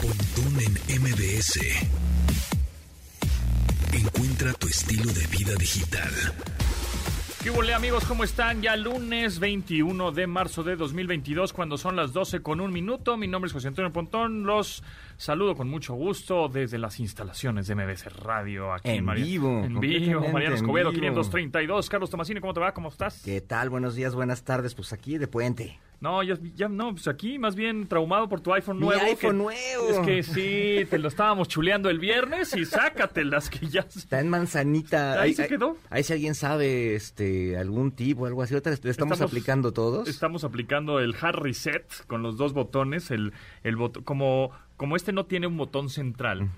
Pontón en MBS. Encuentra tu estilo de vida digital. ¿Qué hubo, amigos? ¿Cómo están? Ya lunes 21 de marzo de 2022, cuando son las 12 con un minuto. Mi nombre es José Antonio Pontón. Los saludo con mucho gusto desde las instalaciones de MBC Radio. Aquí en, vivo. En vivo. Mariano Escobedo, 532. Carlos Tomasini, ¿cómo te va? ¿Cómo estás? ¿Qué tal? Buenos días, buenas tardes. Pues aquí de puente. No, ya, ya, no, pues aquí más bien traumado por tu iPhone nuevo. Mi iPhone nuevo. Es que sí, te lo estábamos chuleando el viernes y sácatelas que ya. Está en manzanita. Ahí, se quedó. Ahí, si alguien sabe este algún tipo o algo así. Ahorita estamos, aplicando todos. Estamos aplicando el hard reset con los dos botones. El, el como, como este no tiene un botón central.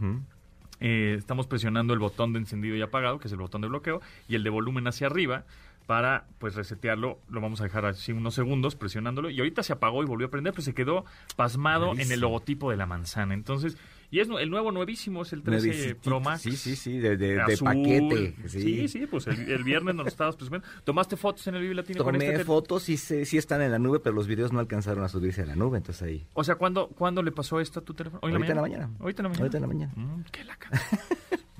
Eh, estamos presionando el botón de encendido y apagado, que es el botón de bloqueo, y el de volumen hacia arriba para pues resetearlo, lo vamos a dejar así unos segundos presionándolo y ahorita se apagó y volvió a prender, pero se quedó pasmado en el logotipo de la manzana. Entonces, y es el nuevo nuevísimo, es el 13 Pro Max. Sí, sí, sí, de, de, paquete. Sí, sí, pues el, viernes nos lo estabas presumiendo. ¿Tomaste fotos en el Vive Latino Tomé con este? fotos, sí, sí están en la nube, pero los videos no alcanzaron a subirse a la nube, entonces ahí. O sea, ¿cuándo, ¿cuándo le pasó esto a tu teléfono? ¿Hoy Ahorita en la mañana? Ahorita en la mañana. Ahorita en la mañana. Mm, qué laca.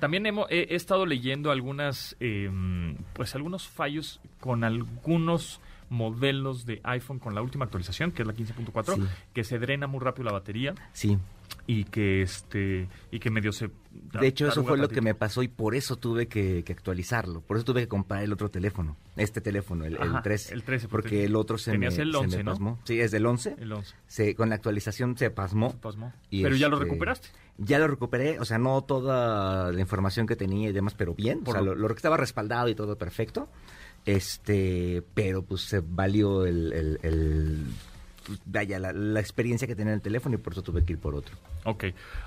También hemos, he, estado leyendo algunas, em, pues algunos fallos con algunos modelos de iPhone con la última actualización, que es la 15.4, que se drena muy rápido la batería. Sí. Y que este y que medio se De hecho, eso fue lo que me pasó y por eso tuve que, actualizarlo. Por eso tuve que comprar el otro teléfono. Este teléfono, el, 13. El 13. Porque, el otro se me, el 11, se pasmó. Sí, es del 11. El 11. Se, con la actualización se pasmó. Se pasmó. Pero ya lo este, recuperaste. Ya lo recuperé, o sea, no toda la información que tenía y demás, pero bien. o sea, lo, lo que estaba respaldado y todo perfecto. Este, pero pues se valió el, el, vaya, la, experiencia que tenía en el teléfono y por eso tuve que ir por otro. Ok.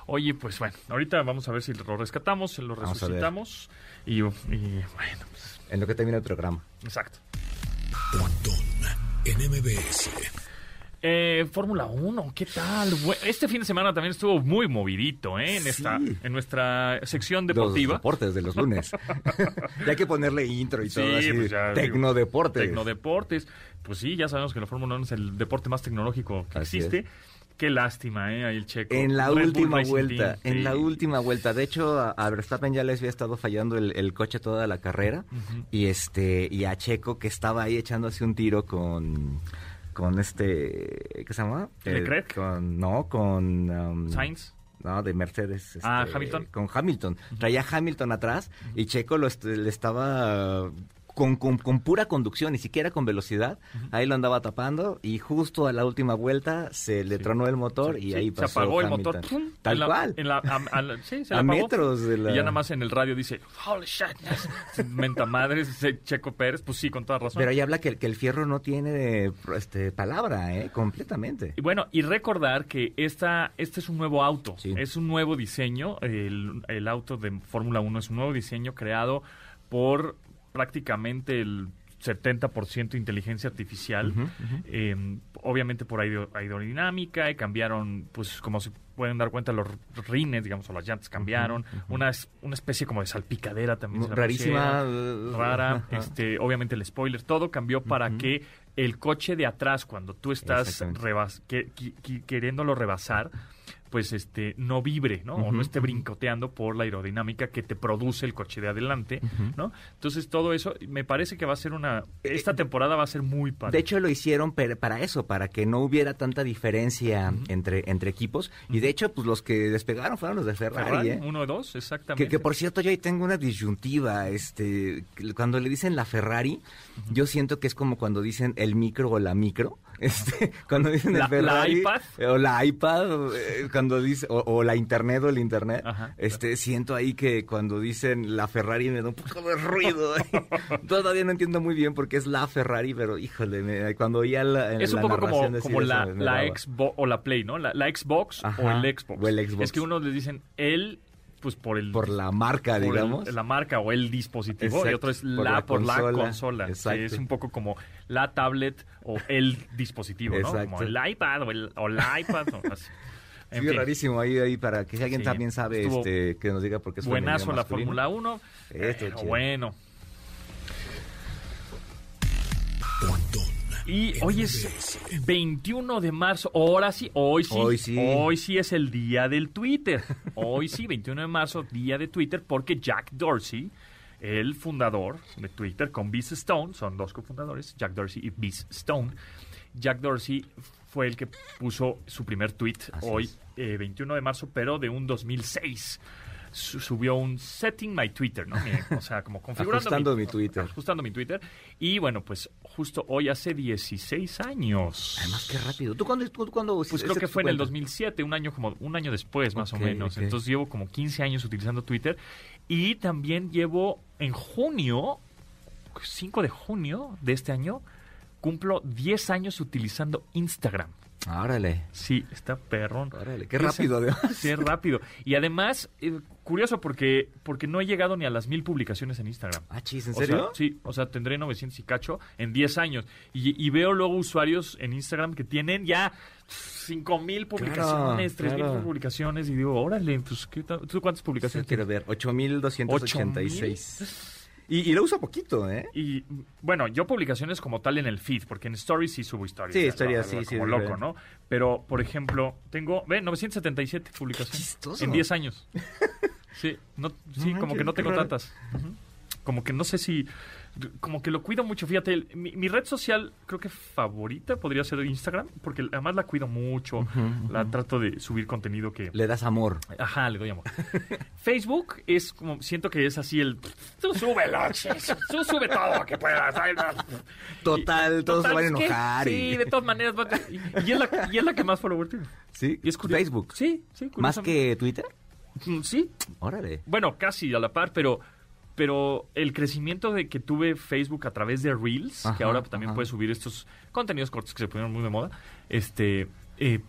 Oye, pues bueno, ahorita vamos a ver si lo rescatamos, lo resucitamos y, bueno. Pues... En lo que termina el programa. Exacto. en MBS. Eh, Fórmula 1, ¿qué tal? Este fin de semana también estuvo muy movidito, ¿eh? En, esta, en nuestra sección deportiva. Los deportes de los lunes. ya hay que ponerle intro y todo así. Pues tecnodeportes. Tecnodeportes. Pues sí, ya sabemos que la Fórmula 1 es el deporte más tecnológico que existe. Qué lástima, ¿eh? Ahí el checo. En la última vuelta, en la última vuelta. De hecho, a, Verstappen ya les había estado fallando el, coche toda la carrera. Y este y a Checo, que estaba ahí echándose un tiro con con este, ¿qué se llama? ¿Leclerc? con, no, con... Um, Sainz. No, de Mercedes. ah, este, Hamilton. Con Hamilton. Traía Hamilton atrás y Checo lo le estaba con, con, pura conducción, ni siquiera con velocidad. Ahí lo andaba tapando y justo a la última vuelta se le tronó el motor y ahí pasó. Se apagó el motor. Tal cual. a, sí, se a metros de la... Y ya nada más en el radio dice, holy shit, menta madres, Checo Pérez, pues sí, con toda razón. Pero ahí habla que, que el fierro no tiene este, palabra, ¿eh? Completamente. Y bueno, y recordar que esta, este es un nuevo auto, es un nuevo diseño, el, el auto de Fórmula 1 es un nuevo diseño creado por prácticamente el 70% inteligencia artificial, em, obviamente por aerodinámica, y cambiaron, pues como se pueden dar cuenta, los rines, digamos, o las llantas cambiaron, una, una especie como de salpicadera también. Rarísima. rara, este, obviamente el spoiler, todo cambió para que el coche de atrás, cuando tú estás rebas queriéndolo rebasar, pues este no vibre, ¿no? o no esté brincoteando por la aerodinámica que te produce el coche de adelante, ¿no? Entonces todo eso me parece que va a ser una esta temporada va a ser muy padre. De hecho lo hicieron para eso, para que no hubiera tanta diferencia entre entre equipos y de hecho pues los que despegaron fueron los de Ferrari, ¿eh? uno o dos, exactamente. Que, por cierto yo ahí tengo una disyuntiva, este cuando le dicen la Ferrari, yo siento que es como cuando dicen el micro o la micro, este cuando dicen el Ferrari la iPad o la iPad eh, cuando dice, o, la internet o el internet, este siento ahí que cuando dicen la Ferrari me da un poco de ruido. Todavía no entiendo muy bien por qué es la Ferrari, pero híjole, cuando oía la Es un poco como, como la, la Xbox o la Play, ¿no? La, Xbox o el Xbox. o el Xbox. Es que unos les dicen el pues por el por la marca digamos. la marca o el dispositivo y otro es la por la consola, es un poco como la tablet o el dispositivo no como el iPad o el o la iPad o así. sí, rarísimo ahí, ahí para que si alguien también sabe este, que nos diga por qué es Buenazo la Fórmula 1. Esto, bueno. Y hoy es 21 de marzo. Ahora sí, hoy sí. Hoy sí. Hoy sí es el día del Twitter. Hoy sí, 21 de marzo, día de Twitter, porque Jack Dorsey, el fundador de Twitter, con Biz Stone, son dos cofundadores, Jack Dorsey y Biz Stone. Jack Dorsey fue el que puso su primer tweet Así hoy, eh, 21 de marzo, pero de un 2006. Su- subió un setting my Twitter, ¿no? O sea, como configurando Ajustando mi Twitter. Ajustando mi Twitter. Y bueno, pues justo hoy hace 16 años. Además, qué rápido. ¿Tú cuándo? Tú, cuándo Pues creo que fue en el cuenta? 2007, un año como un año después más o menos. Entonces llevo como 15 años utilizando Twitter y también llevo en junio, 5 de junio de este año, cumplo 10 años utilizando Instagram. Órale. Sí, está perrón. Órale, qué 10 rápido, además. Sí, rápido. Y además, eh, curioso porque, porque no he llegado ni a las mil publicaciones en Instagram. Ah, chis, ¿en O sea, serio? sí, o sea, tendré 900 y cacho en 10 años. Y, y veo luego usuarios en Instagram que tienen ya 5000 publicaciones, Claro, 3000 claro. publicaciones. Y digo, órale, pues, ¿qué? ¿tú cuántas Sí, publicaciones quiero tienes? ver. 8,286. Y, y lo uso poquito, ¿eh? Y bueno, yo publicaciones como tal en el feed, porque en Stories sí subo historias. Sí, historias, sí, sí, Como loco. ¿no? Pero, por ejemplo, tengo, ve, 977 publicaciones. En 10 años. Sí, no, sí No como que no tengo raro. tantas. Como que no sé si, como que lo cuido mucho. Fíjate, el- mi, mi red social creo que favorita podría ser Instagram, porque además la cuido mucho. La trato de subir contenido que... Le das amor. Ajá, le doy amor. Facebook es como, siento que es así el... Tú súbelo, tú sube todo que puedas. ay, no". Total, todos se van a enojar. Sí, y... de todas maneras. va- Y, y es la, y es la que más followers tiene. ¿Sí? Y es curioso. Facebook. Sí, sí. ¿Más que Twitter? Mm, Sí, Órale. bueno, casi a la par, pero pero el crecimiento de que tuve Facebook a través de Reels, Ajá, que ahora también ajá. puedes subir estos contenidos cortos que se pusieron muy de moda, este eh,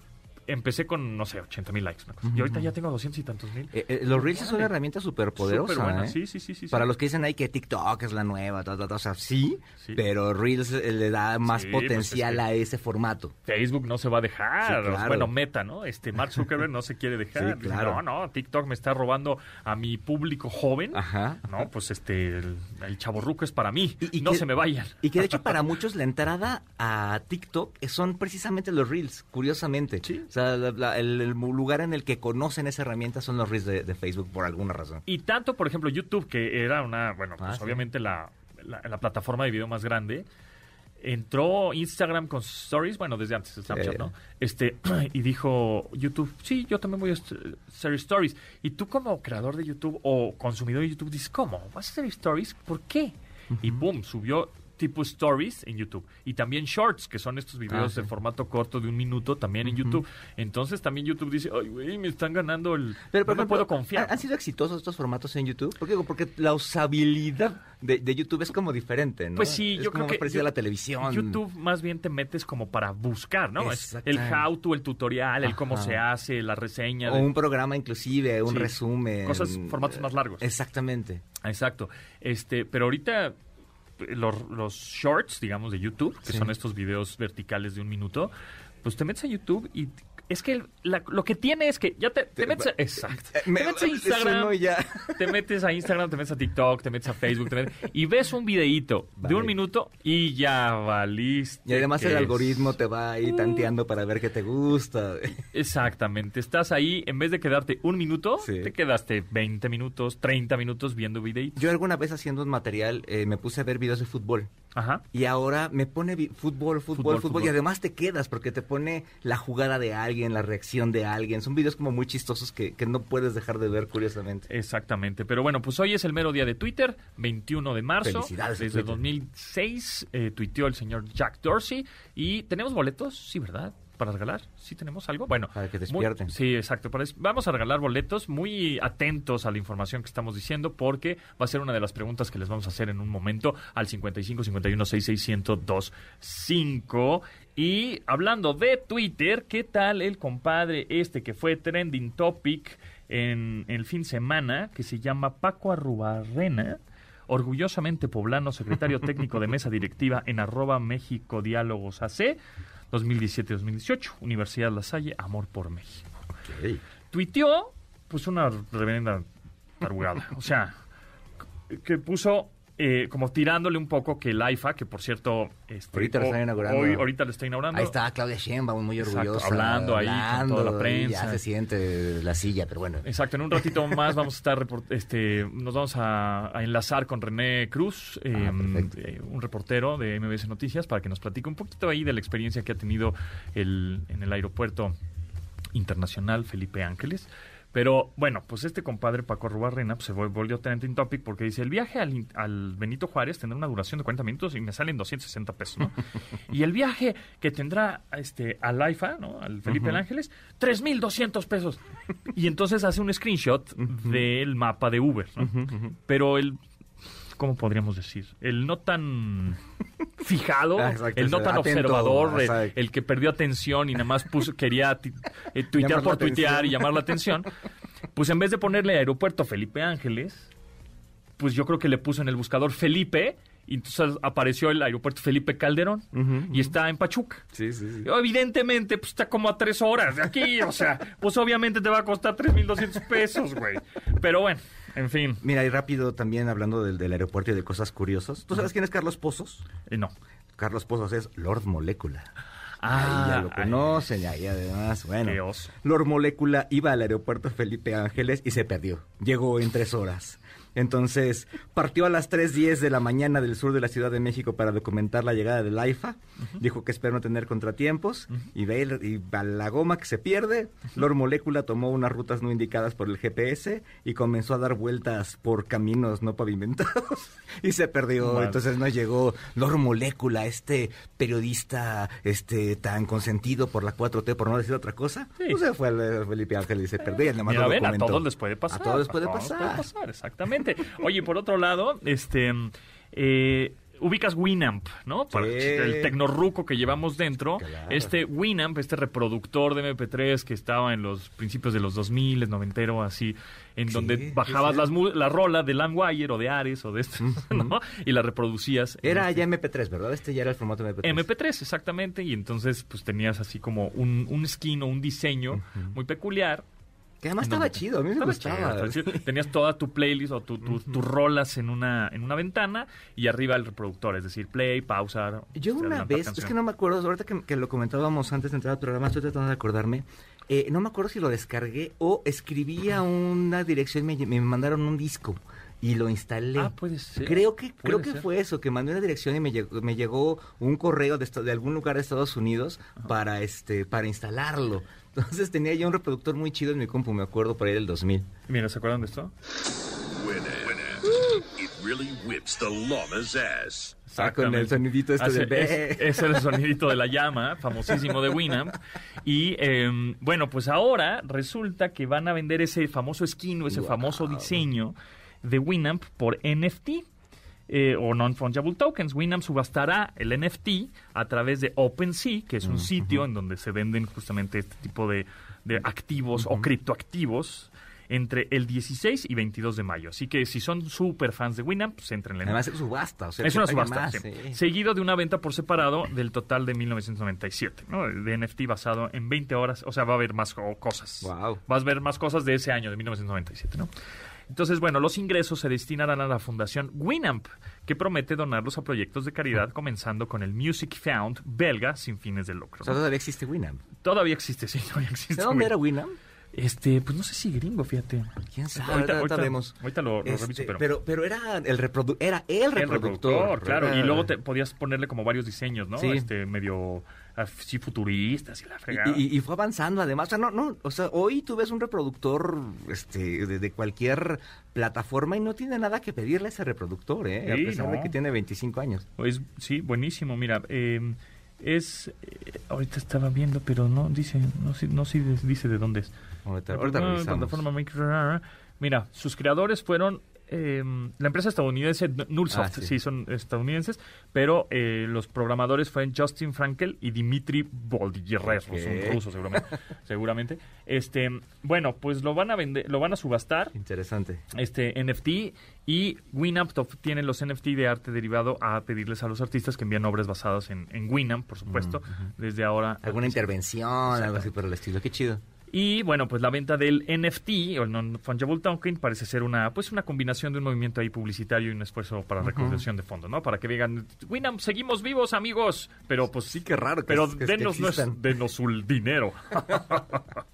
empecé con, no sé, 80 mil likes. una cosa. Y ahorita ya tengo 200 y tantos mil. Eh, eh, los Reels es una herramienta súper poderosa. Súper buena, ¿eh? sí, sí, sí, sí. Para sí. los que dicen ahí que TikTok es la nueva, ta, ta, ta, o sea, sí, Sí. pero Reels le da más pues, potencial es que- a ese formato. Facebook no se va a dejar. Claro. Bueno, Meta, ¿no? Este Mark Zuckerberg no se quiere dejar. Claro. No, no, TikTok me está robando a mi público joven. Ajá. No, pues este, el, el chaborruco es para mí. Y- y no que- se me vayan. Y que de hecho para muchos la entrada a TikTok son precisamente los Reels, curiosamente. Sí. O sea, la- la- el, el lugar en el que conocen esa herramienta son los Reels de, de Facebook por alguna razón. Y tanto, por ejemplo, YouTube, que era una, bueno, pues Ah, sí. obviamente la, la, la plataforma de video más grande, entró Instagram con Stories, bueno, desde antes de Snapchat. ¿no? Este, y dijo YouTube, sí, yo también voy a hacer Stories. Y tú como creador de YouTube o consumidor de YouTube dices, ¿cómo? ¿Vas a hacer Stories? ¿Por qué? Y boom, subió tipo Stories en YouTube. Y también Shorts, que son estos videos Ah, sí. de formato corto de un minuto también en YouTube. Entonces también YouTube dice, ay, güey, me están ganando el... Pero, no me puedo confiar. ¿han, sido exitosos estos formatos en YouTube? ¿Por qué? Porque la usabilidad de, de YouTube es como diferente, ¿no? Pues sí, es yo como creo que parecida a la televisión. YouTube más bien te metes como para buscar, ¿no? El how to, el tutorial, el cómo se hace, la reseña. O de- un programa inclusive, un Sí. resumen. Cosas, formatos más largos. Exactamente. Exacto. Este, pero ahorita los, los shorts, digamos, de YouTube, que Sí. son estos videos verticales de un minuto, pues te metes a YouTube y es que la- lo que tiene es que ya te, te metes a, exacto. Te metes a Instagram, ya. te metes a Instagram, te metes a TikTok, te metes a Facebook, te metes- y ves un videíto de un minuto y ya valiste. Y además el algoritmo te va ahí tanteando para ver qué te gusta. Exactamente. Estás ahí, en vez de quedarte un minuto, Sí. te quedaste 20 minutos, 30 minutos viendo videitos. Yo alguna vez haciendo un material eh, me puse a ver videos de fútbol. Ajá. Y ahora me pone fútbol, fútbol, Fútbol. Y además te quedas porque te pone la jugada de alguien, la reacción de alguien. Son videos como muy chistosos que, que no puedes dejar de ver, curiosamente. Exactamente. Pero bueno, pues hoy es el mero día de Twitter, 21 de marzo. Felicidades Desde Twitter. 2006 eh, tuiteó el señor Jack Dorsey. Y tenemos boletos, sí, ¿verdad? Para regalar. ¿Sí tenemos algo? Bueno. Para que muy- despierten. sí, exacto. Para vamos a regalar boletos muy atentos a la información que estamos diciendo porque va a ser una de las preguntas que les vamos a hacer en un momento al 55 51 66 1025. Y hablando de Twitter, ¿qué tal el compadre este que fue trending topic en el fin de semana que se llama Paco Arrubarrena? Orgullosamente poblano, secretario técnico de mesa directiva en arroba México Diálogos AC 2017-2018, Universidad La Salle, Amor por México. Tuiteó, pues una reverenda tarugada. O sea, que puso eh, como tirándole un poco que el AIFA, que por cierto... Este, ahorita lo está inaugurando. Hoy, ahorita lo está inaugurando. Ahí está Claudia Sheinbaum muy orgullosa. hablando ahí con toda la prensa. Ya se siente la silla, pero bueno. Exacto, en un ratito más vamos a estar, este, nos vamos a, enlazar con René Cruz, ah, em, eh, un reportero de MBS Noticias, para que nos platique un poquito ahí de la experiencia que ha tenido el, en el aeropuerto internacional Felipe Ángeles. Pero bueno, pues este compadre Paco Rubarrena pues, se volvió trending topic porque dice, el viaje al, Benito Juárez tendrá una duración de 40 minutos y me salen 260 pesos, ¿no? y el viaje que tendrá este al AIFA, ¿no? Al Felipe Ángeles, 3.200 pesos. y entonces hace un screenshot del mapa de Uber, ¿no? Pero el ¿cómo podríamos decir? El no tan fijado, ah, el no tan observador, el, que perdió atención y nada más puso, quería eh, tuitear por tuitear y llamar la atención, pues en vez de ponerle aeropuerto Felipe Ángeles, pues yo creo que le puso en el buscador Felipe y entonces apareció el aeropuerto Felipe Calderón y está en Pachuca. Sí, sí, sí. Evidentemente, pues está como a tres horas de aquí, o sea, pues obviamente te va a costar 3.200 pesos, güey. Pero bueno, en fin. Mira, y rápido también hablando del, del aeropuerto y de cosas curiosas. ¿Tú sabes quién es Carlos Pozos? Eh, no. Carlos Pozos es Lord Molecula. Ah, ya lo conocen, y además, bueno. Lord Molecula iba al aeropuerto Felipe Ángeles y se perdió. Llegó en tres horas. Entonces, partió a las 3.10 de la mañana del sur de la Ciudad de México para documentar la llegada del AIFA. Dijo que espera no tener contratiempos y, ve y a la goma que se pierde. Lor Molécula tomó unas rutas no indicadas por el GPS y comenzó a dar vueltas por caminos no pavimentados y se perdió. Entonces no llegó Lor Molécula, este periodista este tan consentido por la 4T, por no decir otra cosa. No se fue a Felipe Ángel y se perdió. Y a todos les puede pasar. A todos les puede pasar. Exactamente. Oye, por otro lado, este... Eh, ubicas Winamp, ¿no? el tecnorruco que llevamos dentro. Este Winamp, este reproductor de MP3 que estaba en los principios de los 2000, noventero, así, en donde bajabas las, la rola de Landwire o de Ares o de esto, ¿no? Y la reproducías. Era ya MP3, ¿verdad? Este ya era el formato MP3. MP3, exactamente. Y entonces, pues tenías así como un, un skin o un diseño muy peculiar que además estaba chido, a mí me gustaba. Tenías toda tu playlist o tus rolas en una, en una ventana y arriba el reproductor, es decir, play, pausar. Yo una vez, es que no me acuerdo, ahorita que, lo comentábamos antes de entrar al programa, estoy tratando de acordarme. Eh, no me acuerdo si lo descargué o escribí a una dirección me, me mandaron un disco y lo instalé. Ah, puede ser. Creo que, creo que fue eso, que mandé una dirección y me llegó, me llegó un correo de, de algún lugar de Estados Unidos para este para instalarlo. Entonces tenía yo un reproductor muy chido en mi compu, me acuerdo por ahí del 2000. Mira, ¿se acuerdan de esto? Ah, con el sonidito este de es, es, el sonidito de la llama, famosísimo de Winamp. Y em, bueno, pues ahora resulta que van a vender ese famoso skin o ese famoso diseño de Winamp por NFT. Eh, o non-fungible tokens. Winamp subastará el NFT a través de OpenSea, que es un sitio en donde se venden justamente este tipo de, activos o criptoactivos entre el 16 y 22 de mayo. Así que si son súper fans de Winamp, pues entren en Además es subasta. O sea, es una subasta. Seguido de una venta por separado del total de 1997, ¿no? De NFT basado en 20 horas. O sea, va a haber más cosas. Wow. Vas a ver más cosas de ese año, de 1997, ¿no? Entonces, bueno, los ingresos se destinarán a la fundación Winamp, que promete donarlos a proyectos de caridad, comenzando con el Music Found belga sin fines de lucro. todavía existe Winamp. Todavía existe, sí, todavía existe. ¿De dónde era Winamp? Este, pues no sé si gringo, fíjate. ¿Quién sabe? Ahorita, ahorita, lo, este, reviso, pero... pero... pero... era el, reprodu era el reproductor. claro. Y luego te podías ponerle como varios diseños, ¿no? Sí. Este, medio así futuristas y la fregada. Y, fue avanzando además. O sea, no, no, o sea, hoy tú ves un reproductor este, de, cualquier plataforma y no tiene nada que pedirle a ese reproductor, ¿eh? a pesar de que tiene 25 años. Pues, sí, buenísimo. Mira, eh, es... Eh, ahorita estaba viendo, pero no dice, no, no, dice de dónde es. Ahorita, ahorita Mira, sus creadores fueron eh, la empresa estadounidense Nullsoft, ah, sí. son estadounidenses, pero eh, los programadores fueron Justin Frankel y Dimitri Boldigerres, son rusos seguramente, seguramente. Este, bueno, pues lo van a vender, lo van a subastar. Interesante. Este NFT y Winamp tiene los NFT de arte derivado a pedirles a los artistas que envíen obras basadas en, Winamp, por supuesto, desde ahora. Alguna intervención, algo así por el estilo, qué chido. Y bueno, pues la venta del NFT o el non-fungible token parece ser una pues una combinación de un movimiento ahí publicitario y un esfuerzo para recaudación de fondos, ¿no? Para que digan, Winam, seguimos vivos, amigos, pero pues sí que raro que pero es- que- denos, que denos su dinero.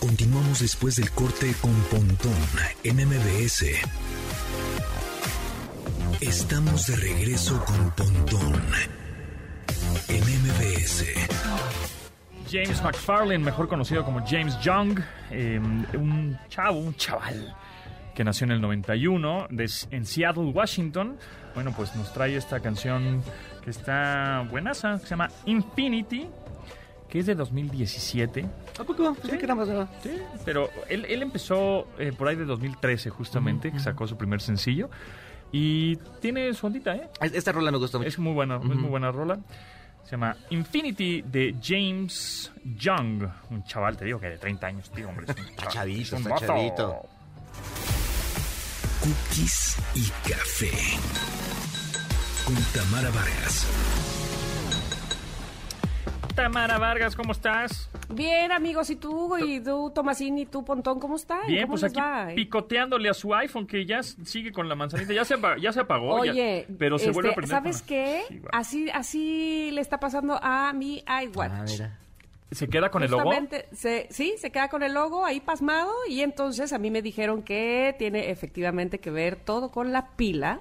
Continuamos después del corte con Pontón en MBS. Estamos de regreso con Pontón en MBS. James McFarlane, mejor conocido como James Young, eh, un chavo, un chaval que nació en el 91 de- en Seattle, Washington. Bueno, pues nos trae esta canción que está buenaza, que se llama Infinity, que es de 2017. ¿A poco? Pensé que era más nueva. Sí, pero él, él empezó eh, por ahí de 2013 justamente, que sacó su primer sencillo. Y tiene su ondita, ¿eh? Esta rola me gustó mucho. Es muy buena, es muy buena rola. Se llama Infinity de James Young. Un chaval, te digo que de 30 años, tío, hombre. Es un chaval, chavito, es un está chavito. Cookies y café. Con Tamara Vargas. Tamara Vargas, ¿cómo estás? Bien, amigos, ¿y tú? ¿Y tú, Tomasín, y tú, Pontón, cómo están? Bien, ¿Cómo pues les aquí va? picoteándole a su iPhone que ya sigue con la manzanita. Ya se, ya se apagó. ya- Oye, pero se este, vuelve a prender. ¿sabes con- qué? Sí. Así, así le está pasando a mi iWatch. Ah, mira. ¿Se queda con el logo? Se- sí, se queda con el logo ahí pasmado y entonces a mí me dijeron que tiene efectivamente que ver todo con la pila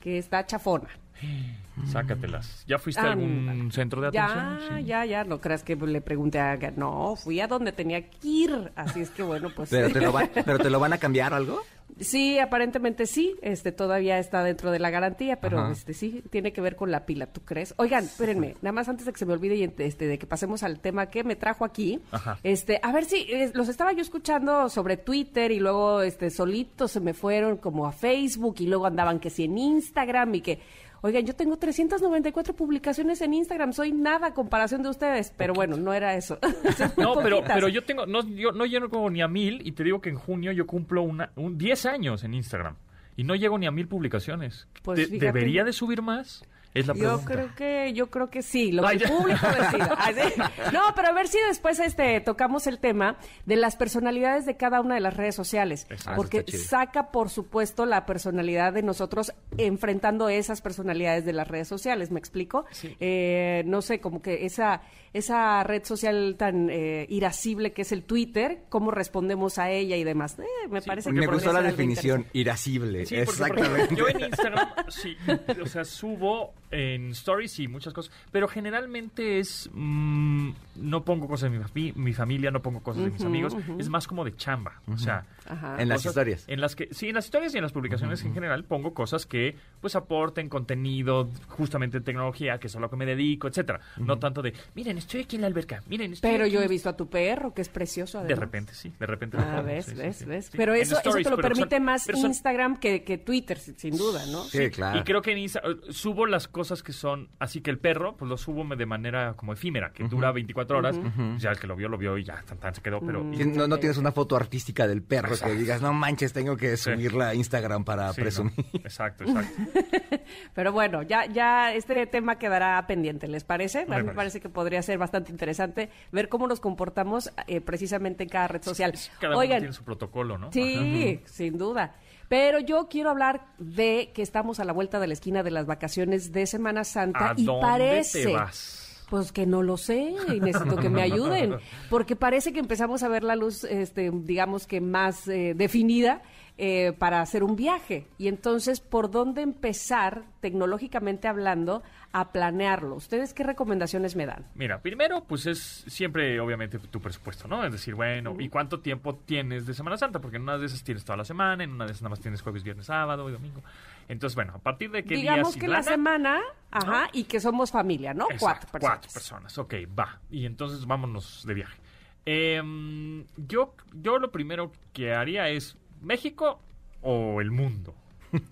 que está chafona. Sácatelas. ¿Ya fuiste a algún Ándale. centro de Ya, atención? Sí. ya, ya, no creas que le pregunté a... No, fui a donde tenía que ir, así es que bueno, pues... ¿Pero te, lo van, ¿Pero te lo van a cambiar o algo? Sí, aparentemente sí, este todavía está dentro de la garantía, pero Ajá. este sí tiene que ver con la pila, ¿tú crees? Oigan, espérenme, nada más antes de que se me olvide y este de que pasemos al tema que me trajo aquí. Ajá. Este, a ver si eh, los estaba yo escuchando sobre Twitter y luego este solitos se me fueron como a Facebook y luego andaban que sí en Instagram y que Oigan, yo tengo 394 publicaciones en Instagram, soy nada a comparación de ustedes, pero bueno, no era eso. No, pero, pero yo tengo, no, yo no llego como ni a mil y te digo que en junio yo cumplo una, un 10 años en Instagram y no llego ni a mil publicaciones. Pues De-. ¿Debería de subir más? Es la Yo creo que, yo creo que sí, lo que Ay, el público decida. Sí. No, pero a ver si después este tocamos el tema de las personalidades de cada una de las redes sociales. Exacto. Porque Ah, saca, por supuesto, la personalidad de nosotros enfrentando esas personalidades de las redes sociales. ¿Me explico? Sí. Eh, no sé, como que esa, esa red social tan eh, irascible que es el Twitter, cómo respondemos a ella y demás. Eh, me Sí, parece que Me gustó la definición, irascible. Sí, porque, Exactamente. yo en Instagram, sí, o sea, subo en stories y muchas cosas, pero generalmente es, mm, no pongo cosas de mi, fami- mi familia, no pongo cosas de mis amigos, es más como de chamba, o sea, Ajá. En las historias. En las que, sí, en las historias y en las publicaciones en general pongo cosas que pues aporten contenido, justamente tecnología, que es a lo que me dedico, etcétera. No tanto de, miren, estoy aquí en la alberca, miren, estoy Pero aquí". yo he visto a tu perro, que es precioso. De repente, sí, de repente. lo Ah, pongo, ves, sí, sí, ves, sí, ves. sí. Pero eso, te lo pero permite son- más Instagram que, que Twitter, sin sin duda, ¿no? Sí, claro. Y creo que en Insta eh, subo las cosas que son, así que el perro, pues lo subo de manera como efímera, que dura 24 horas. Ya el que lo vio, lo vio y ya, tan, tan se quedó. Pero Mm. No, no tienes una foto artística del perro que digas, no manches, tengo que Sí. subirla a Instagram para Sí, ¿no? presumir. Exacto, exacto. Pero bueno, ya, ya este tema quedará pendiente, ¿les parece? A mí me parece. parece que podría ser bastante interesante ver cómo nos comportamos eh, precisamente en cada red social. Cada uno Oigan, tiene su protocolo, ¿no? Sí, sin duda. Pero yo quiero hablar de que estamos a la vuelta de la esquina de las vacaciones de Semana Santa ¿A y dónde parece te vas? Pues que no lo sé y necesito que me ayuden, porque parece que empezamos a ver la luz, este, digamos que más eh, definida eh, para hacer un viaje. Y entonces, ¿por dónde empezar, tecnológicamente hablando, a planearlo? ¿Ustedes qué recomendaciones me dan? Mira, primero, pues es siempre, obviamente, tu presupuesto, ¿no? Es decir, bueno, ¿y cuánto tiempo tienes de Semana Santa? Porque en una de esas tienes toda la semana, en una de esas nada más tienes jueves, viernes, sábado y domingo. Entonces, bueno, a partir de qué Digamos días que la semana, ajá, y que somos familia, ¿no? Exacto, cuatro personas. Cuatro personas, ok, va. Y entonces vámonos de viaje. Em, yo, yo lo primero que haría es México o el mundo,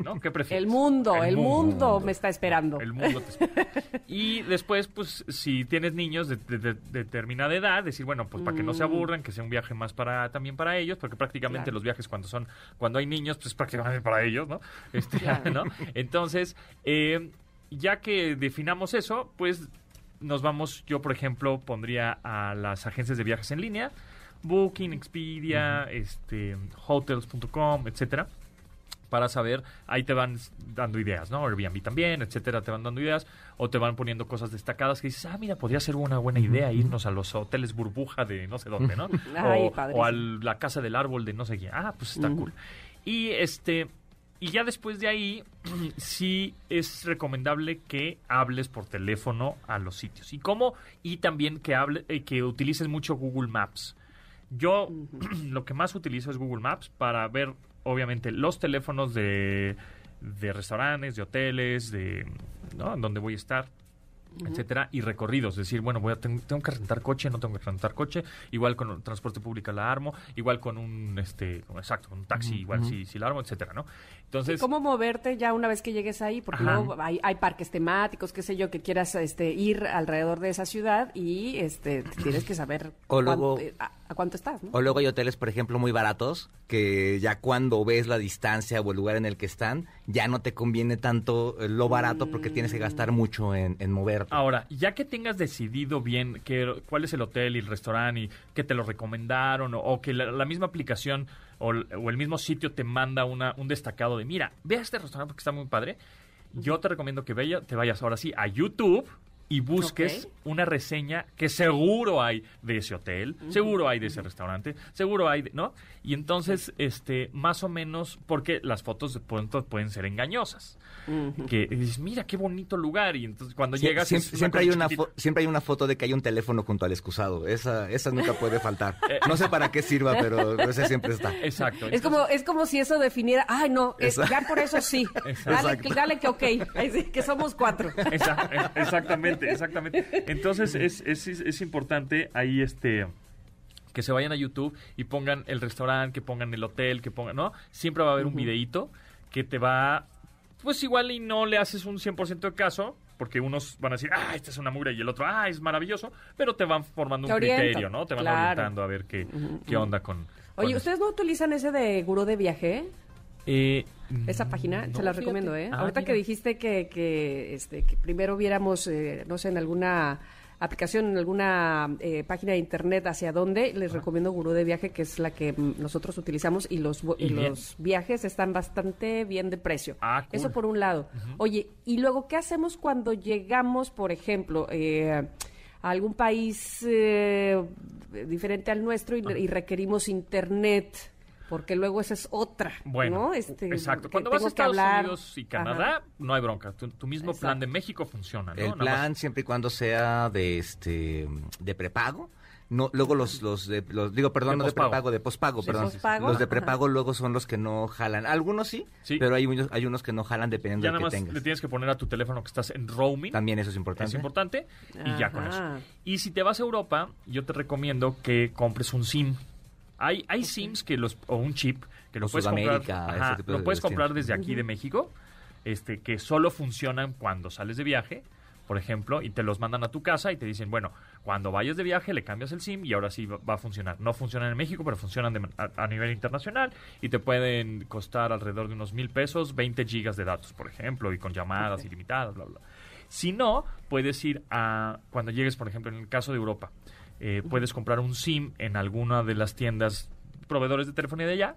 ¿no? ¿Qué prefieres? El mundo, el, mundo, me está esperando. El mundo te espera. Y después, pues, si tienes niños de, de- de- de determinada edad, decir, bueno, pues para que no se aburran, que sea un viaje más para también para ellos, porque prácticamente Claro. los viajes cuando son, cuando hay niños, pues prácticamente para ellos, ¿no? Este, Claro. ¿no? Entonces, eh, ya que definamos eso, pues nos vamos, yo por ejemplo pondría a las agencias de viajes en línea, Booking, Expedia, este, hotels.com, etcétera para saber, ahí te van dando ideas, ¿no? Airbnb también, etcétera, te van dando ideas o te van poniendo cosas destacadas que dices, ah, mira, podría ser una buena idea irnos a los hoteles burbuja de no sé dónde, ¿no? o, a la casa del árbol de no sé quién. Ah, pues está cool. Y este y ya después de ahí sí es recomendable que hables por teléfono a los sitios. ¿Y cómo? Y también que hable eh, que utilices mucho Google Maps. Yo lo que más utilizo es Google Maps para ver obviamente los teléfonos de, de restaurantes, de hoteles, de ¿no? donde voy a estar etcétera, y recorridos, es decir, bueno, voy a tengo, que rentar coche, no tengo que rentar coche, igual con el transporte público la armo, igual con un este, exacto, un taxi, igual si, si la armo, etcétera, ¿no? Entonces, ¿cómo moverte ya una vez que llegues ahí? Porque luego hay, hay, parques temáticos, qué sé yo, que quieras este ir alrededor de esa ciudad y este tienes que saber o luego, eh, a, cuánto estás, ¿no? O luego hay hoteles, por ejemplo, muy baratos que ya cuando ves la distancia o el lugar en el que están, ya no te conviene tanto eh, lo barato porque tienes que gastar mucho en, en moverte. Ahora, ya que tengas decidido bien que, cuál es el hotel y el restaurante y que te lo recomendaron o, que la, misma aplicación o, el mismo sitio te manda una, un destacado de, mira, ve a este restaurante porque está muy padre, yo te recomiendo que vaya, te vayas ahora sí a YouTube y busques una reseña que seguro hay de ese hotel, seguro hay de ese restaurante, seguro hay, de, ¿no? Y entonces, este, más o menos, porque las fotos de pronto pueden ser engañosas. Que dices, mira qué bonito lugar, y entonces cuando llegas siempre, hay una siempre hay una foto de que hay un teléfono junto al excusado. Esa, esa nunca puede faltar. Eh, no sé para qué sirva, pero ese siempre está. Exacto. Es como, es como si eso definiera, ay no, ya por eso sí. Dale, dale, que ok, que somos cuatro. exactamente exactamente. Entonces es, es, es importante ahí este que se vayan a YouTube y pongan el restaurante, que pongan el hotel, que pongan, ¿no? Siempre va a haber un videíto que te va, pues igual y no le haces un 100% de caso, porque unos van a decir, ah, esta es una mugre, y el otro, ah, es maravilloso, pero te van formando un criterio, ¿no? Te van orientando a ver qué, qué onda con... Oye, ¿ustedes no utilizan ese de gurú de viaje? Eh, Esa página, se la recomiendo, ¿eh? Ah, Ahorita que dijiste que, que, este, que primero viéramos, eh, no sé, en alguna aplicación, en alguna eh, página de internet hacia dónde, les recomiendo Gurú de Viaje, que es la que nosotros utilizamos y los, los viajes están bastante bien de precio. Ah, Eso por un lado. Oye, y luego, ¿qué hacemos cuando llegamos, por ejemplo, a algún país diferente al nuestro y requerimos internet? Porque luego esa es otra. Bueno, este, exacto. Cuando vas a Estados Unidos y Canadá, no hay bronca. Tu, mismo plan de México funciona, ¿no? El plan, siempre y cuando sea de este de prepago. No, luego los, los, de, los digo, perdón, no de prepago, de pospago, perdón. los de prepago luego son los que no jalan. Algunos sí, pero hay unos, hay unos que no jalan dependiendo de lo que tengas. le tienes que poner a tu teléfono que estás en roaming. También eso es importante. Es importante y ya con eso. Y si te vas a Europa, yo te recomiendo que compres un SIM. Hay, hay SIMs que los, o un chip que lo puedes comprar, lo puedes comprar desde aquí de México, este, que solo funcionan cuando sales de viaje, por ejemplo, y te los mandan a tu casa y te dicen, bueno, cuando vayas de viaje le cambias el SIM y ahora sí va, a funcionar. No funcionan en México, pero funcionan a, nivel internacional y te pueden costar alrededor de unos mil pesos, 20 gigas de datos, por ejemplo, y con llamadas ilimitadas, bla, bla. Si no, puedes ir a, cuando llegues, por ejemplo, en el caso de Europa, eh, puedes comprar un SIM en alguna de las tiendas proveedores de telefonía de allá,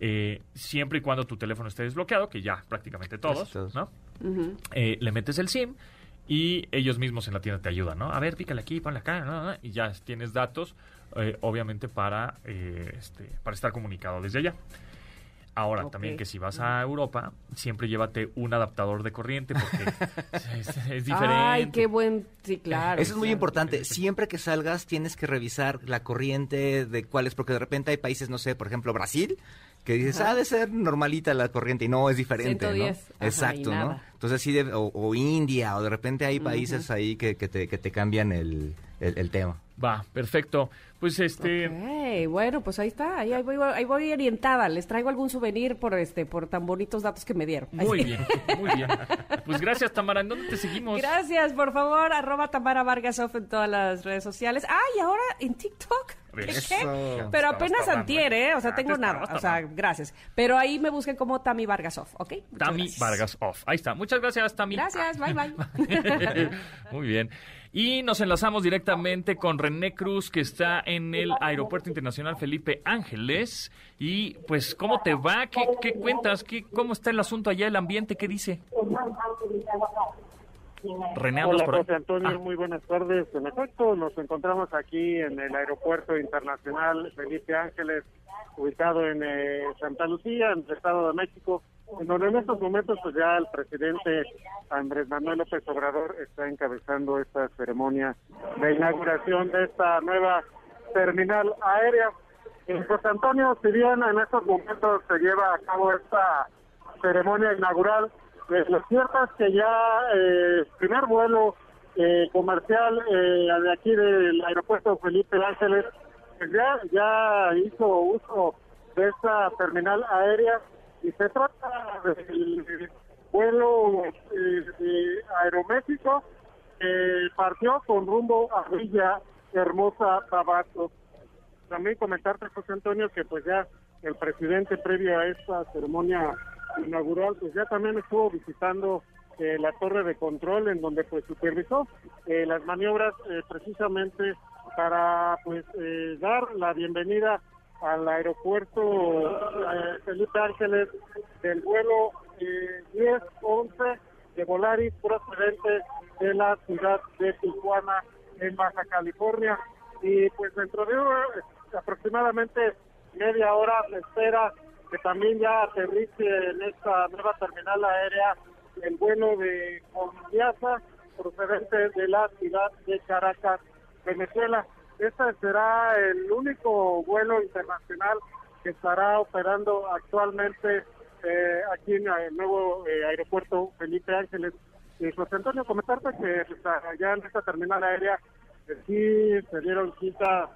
eh, siempre y cuando tu teléfono esté desbloqueado, que ya prácticamente todos, ¿no? Eh, le metes el SIM y ellos mismos en la tienda te ayudan, ¿no? A ver, pícale aquí, ponle acá, y ya tienes datos, obviamente, para, este, para estar comunicado desde allá. Ahora, también que si vas a Europa, siempre llévate un adaptador de corriente porque es, diferente. Ay, qué buen, sí, claro. Eso es muy importante. Siempre que salgas tienes que revisar la corriente de cuáles, porque de repente hay países, no sé, por ejemplo, Brasil, que dices, ha de ser normalita la corriente y no, es diferente, 110. ¿no? Exacto, ¿no? Entonces sí, o, India, o de repente hay países ahí que, que, te, que te cambian el, el tema. Va, perfecto. Pues este. bueno, pues ahí está, ahí, voy, ahí, voy, orientada. Les traigo algún souvenir por este, por tan bonitos datos que me dieron. Muy bien, muy bien. Pues gracias, Tamara. ¿En dónde te seguimos? Gracias, por favor, arroba Tamara Vargas en todas las redes sociales. Ah, y ahora en TikTok. Pero apenas antier, ¿eh? O sea, tengo nada. O sea, gracias. Pero ahí me busquen como Tami Vargas Off, ¿ok? Tami Vargas Off. Ahí está. Muchas gracias, Tami. Gracias, bye, bye. Muy bien. Y nos enlazamos directamente con René Cruz, que está en el Aeropuerto Internacional Felipe Ángeles. Y pues, ¿cómo te va? ¿Qué, qué cuentas? ¿Qué, ¿Cómo está el asunto allá, el ambiente? ¿Qué dice? René, Hola, José Antonio, ah. muy buenas tardes. En efecto, nos encontramos aquí en el Aeropuerto Internacional Felipe Ángeles, ubicado en eh, Santa Lucía, en el Estado de México donde en estos momentos pues ya el presidente Andrés Manuel López Obrador está encabezando esta ceremonia de inauguración de esta nueva terminal aérea. En José Antonio, si bien en estos momentos se lleva a cabo esta ceremonia inaugural, pues lo cierto es que ya eh, primer vuelo eh, comercial eh, de aquí del aeropuerto Felipe Ángeles pues ya, ya hizo uso de esta terminal aérea y se trata del vuelo eh, de Aeroméxico que partió con rumbo a Villa Hermosa, Tabasco. También comentarte, José Antonio, que pues ya el presidente previo a esta ceremonia inaugural, pues ya también estuvo visitando eh, la torre de control en donde pues supervisó eh, las maniobras precisamente para pues dar la bienvenida al aeropuerto eh, Felipe Ángeles del vuelo eh, 10-11 de Volaris procedente de la ciudad de Tijuana en Baja California y pues dentro de aproximadamente media hora se espera que también ya aterrice en esta nueva terminal aérea el vuelo de Conviasa procedente de la ciudad de Caracas, Venezuela. Este será el único vuelo internacional que estará operando actualmente eh, aquí en el nuevo eh, aeropuerto Felipe Ángeles. José Antonio, comentarte que pues, ya en esta terminal aérea eh, sí se dieron cita,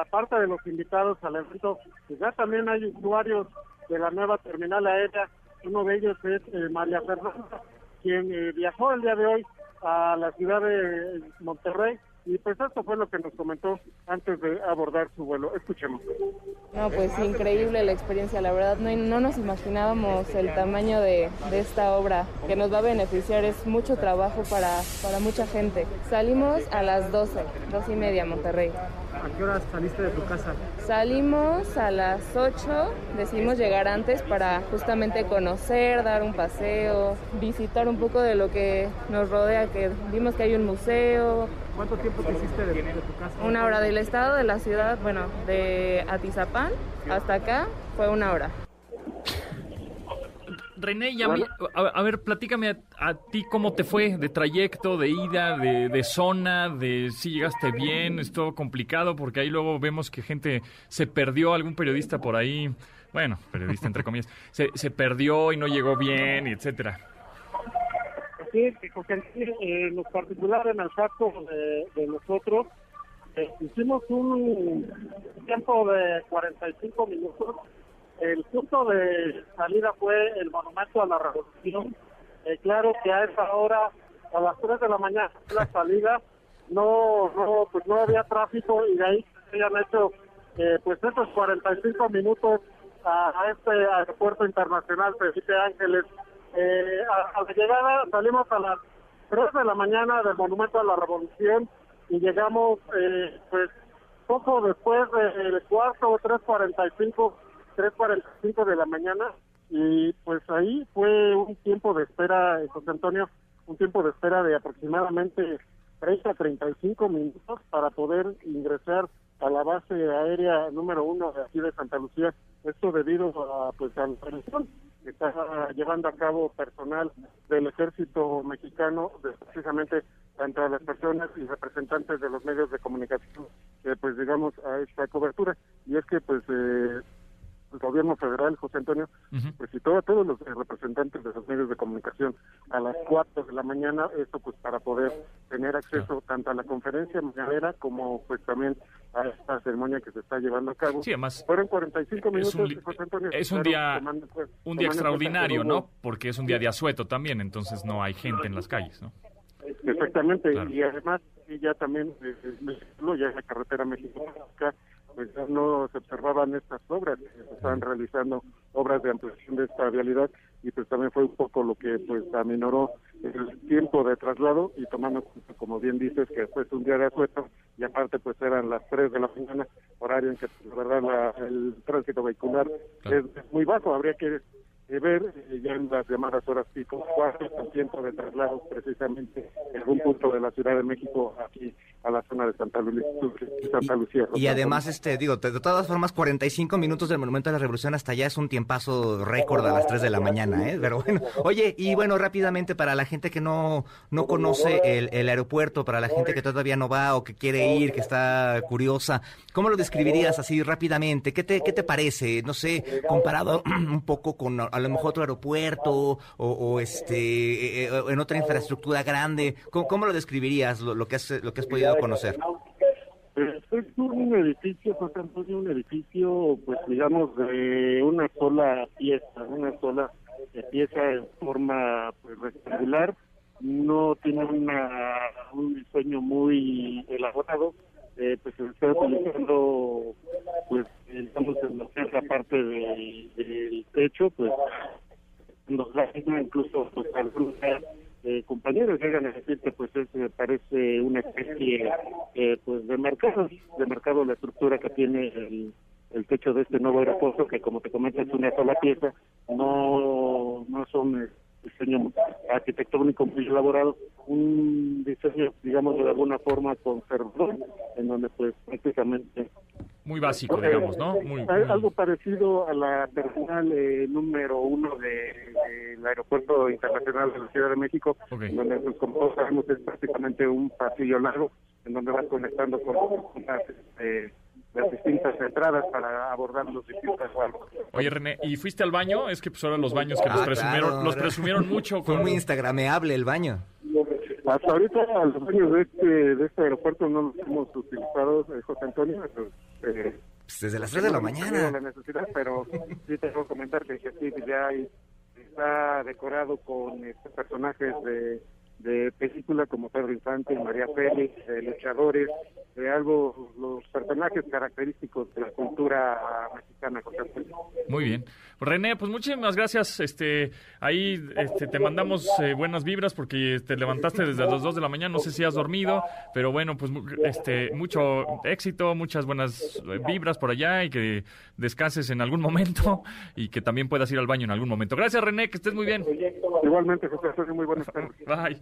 aparte de los invitados al evento, pues ya también hay usuarios de la nueva terminal aérea. Uno de ellos es María Fernanda, quien viajó el día de hoy a la ciudad de Monterrey y pues esto fue lo que nos comentó antes de abordar su vuelo. Escuchemos. No, pues increíble la experiencia, la verdad no, no nos imaginábamos el tamaño de, de, esta obra que nos va a beneficiar, es mucho trabajo para, para mucha gente. Salimos a las 12, 12 y media Monterrey. ¿A qué hora saliste de tu casa? Salimos a las 8, decidimos llegar antes para justamente conocer, dar un paseo, visitar un poco de lo que nos rodea, que vimos que hay un museo, ¿Cuánto tiempo te hiciste de, tu casa? Una hora del estado, de la ciudad, bueno, de Atizapán hasta acá fue una hora. René, a, ver, platícame a, ti cómo te fue de trayecto, de ida, de, zona, de si llegaste bien, es todo complicado porque ahí luego vemos que gente se perdió, algún periodista por ahí, bueno, periodista entre comillas, se, se perdió y no llegó bien, etcétera sí, en lo particular en el caso de, nosotros, eh, hicimos un tiempo de 45 minutos. El punto de salida fue el Monumento a la Revolución. Eh, claro que a esa hora, a las 3 de la mañana, la salida, no, no, pues no había tráfico y de ahí se habían hecho eh, pues esos 45 minutos a, a este aeropuerto internacional Felipe Ángeles eh, a, la llegada salimos a las 3 de la mañana del Monumento a la Revolución y llegamos eh, pues poco después del cuarto, 3.45, 3.45 de la mañana y pues ahí fue un tiempo de espera, José Antonio, un tiempo de espera de aproximadamente 30 35 minutos para poder ingresar a la base aérea número uno de aquí de Santa Lucía. Esto debido a pues a la presión está llevando a cabo personal del ejército mexicano, precisamente entre las personas y representantes de los medios de comunicación, eh, pues digamos a esta cobertura. Y es que pues eh, el gobierno federal, José Antonio, pues citó a todos los representantes de los medios de comunicación a las 4 de la mañana, esto pues para poder tener acceso tanto a la conferencia mañanera como pues también a esta ceremonia que se está llevando a cabo. Sí, además. Fueron 45 minutos, es un, José Antonio. Es un día, pues, un día extraordinario, ¿no? Porque es un día de asueto también, entonces no hay gente en las calles, ¿no? Exactamente, y además ya también, eh, ya en la carretera México pues no se observaban estas obras, se estaban realizando obras de ampliación de esta vialidad y pues también fue un poco lo que pues aminoró el tiempo de traslado y tomando como bien dices que fue un día de asueto y aparte pues eran las 3 de la mañana horario en que la verdad el tránsito vehicular es, muy bajo habría que ver eh, ya en las llamadas horas pico cuál es el tiempo de traslado precisamente en algún punto de la Ciudad de México aquí a la zona de Santa, Lucía. Y, además, este digo, de, todas formas, 45 minutos del Monumento de la Revolución hasta allá es un tiempazo récord a las 3 de la mañana, ¿eh? Pero bueno, oye, y bueno, rápidamente para la gente que no, no conoce el, el aeropuerto, para la gente que todavía no va o que quiere ir, que está curiosa, ¿cómo lo describirías así rápidamente? ¿Qué te, qué te parece? No sé, comparado un poco con a lo mejor otro aeropuerto o, este eh, en otra infraestructura grande. ¿Cómo, lo describirías, lo, que has, lo que has podido conocer? Es un edificio, por ejemplo, un edificio, pues digamos, de una sola pieza, una sola pieza en forma pues, rectangular, no tiene una, un diseño muy elaborado, eh, pues se está utilizando, pues, digamos, en lo que es la parte del techo, pues, los incluso, pues, algunos eh, compañeros llegan a decir que pues es, parece una especie eh, pues de mercado, de mercado la estructura que tiene el, el techo de este nuevo aeropuerto, que como te comento es una sola pieza, no, no son eh, diseño arquitectónico muy elaborado, un diseño, digamos, de alguna forma conservador, en donde pues prácticamente muy básico, digamos, ¿no? Muy, Algo parecido a la terminal eh, número uno del aeropuerto internacional de la Ciudad de México, donde, pues, como sabemos, es prácticamente un pasillo largo, en donde vas conectando con eh, las distintas entradas para abordar los distintos vuelos. Oye, René, ¿y fuiste al baño? Es que pues ahora los baños que los ah, presumieron, los presumieron mucho. Fue muy instagrameable el baño. Hasta ahorita los baños de este, de este aeropuerto no los hemos utilizado, eh, José Antonio, eh, pues desde las 3 de la mañana. La necesidad, pero sí tengo que comentar que sí, ya está decorado con este, personajes de de película como Pedro Infante, María Félix, luchadores, de algo, los personajes característicos de la cultura mexicana. Muy bien. René, pues muchísimas gracias. Este, ahí este, te mandamos eh, buenas vibras porque te levantaste desde las 2 de la mañana, no sé si has dormido, pero bueno, pues este, mucho éxito, muchas buenas eh, vibras por allá y que descanses en algún momento y que también puedas ir al baño en algún momento. Gracias René, que estés muy bien. Igualmente, José, muy buenas tardes. Bye.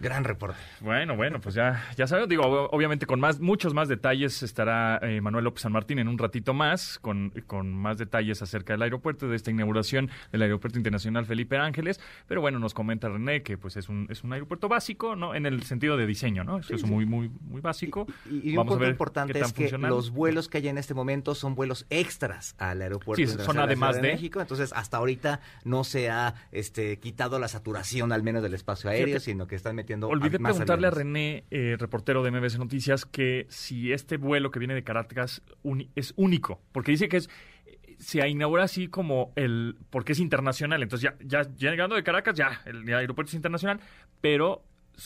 Gran reporte. Bueno, bueno, pues ya, ya sabes, digo, obviamente con más, muchos más detalles estará eh, Manuel López San Martín en un ratito más, con, con más detalles acerca del aeropuerto, de esta inauguración del Aeropuerto Internacional Felipe Ángeles. Pero bueno, nos comenta René que pues es un, es un aeropuerto básico, ¿no? En el sentido de diseño, ¿no? Es muy, muy, muy básico. Y, un punto importante es que los vuelos que hay en este momento son vuelos extras al aeropuerto sí, son además de, México. Entonces, hasta ahorita no se ha este, quitado la saturación al menos del espacio aéreo, sino que están metiendo Olvidé preguntarle a René, eh, reportero de MBS Noticias, que si este vuelo que viene de Caracas es único, porque dice que es se inaugura así como el porque es internacional, entonces ya ya, llegando de Caracas ya el aeropuerto es internacional, pero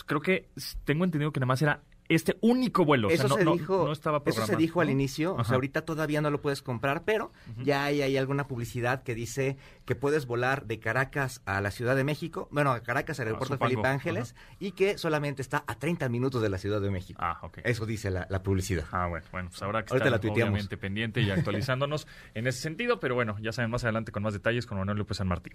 creo que tengo entendido que nada más era este único vuelo. Eso, se, dijo, eso se dijo al inicio, o sea, ahorita todavía no lo puedes comprar, pero ya hay, hay, alguna publicidad que dice que puedes volar de Caracas a la Ciudad de México, bueno, a Caracas al aeropuerto Felipe Ángeles, y que solamente está a 30 minutos de la Ciudad de México. Ah, ok. Eso dice la, publicidad. Ah, bueno, bueno, pues habrá que estar obviamente pendiente y actualizándonos en ese sentido, pero bueno, ya saben más adelante con más detalles con Manuel López San Martín.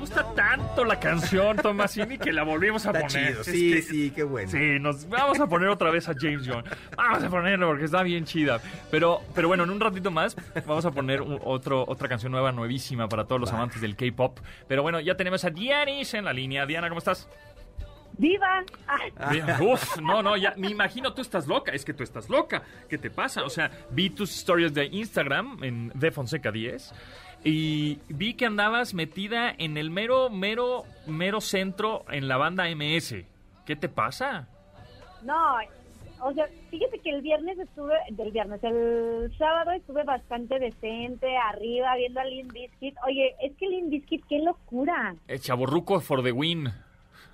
Gusta tanto la canción, Tomasini, que la volvimos a poner. Sí, sí, qué bueno. Sí, nos vamos a poner otra vez a James John. Vamos a ponerlo porque está bien chida. Pero, pero bueno, en un ratito más vamos a poner otro, otra canción nueva, nuevísima para todos los amantes del K-pop. Pero bueno, ya tenemos a Dianis en la línea. Diana, ¿cómo estás? ¡Viva! Uf, no, no, ya me imagino, tú estás loca, es que tú estás loca. ¿Qué te pasa? O sea, vi tus stories de Instagram en De Fonseca 10 y vi que andabas metida en el mero, mero, mero centro en la banda MS. ¿Qué te pasa? No, o sea, fíjate que el viernes estuve, del viernes, el sábado estuve bastante decente, arriba, viendo a Lynn Biscuit. Oye, es que Lynn Biscuit, qué locura. El chaborruco for the win.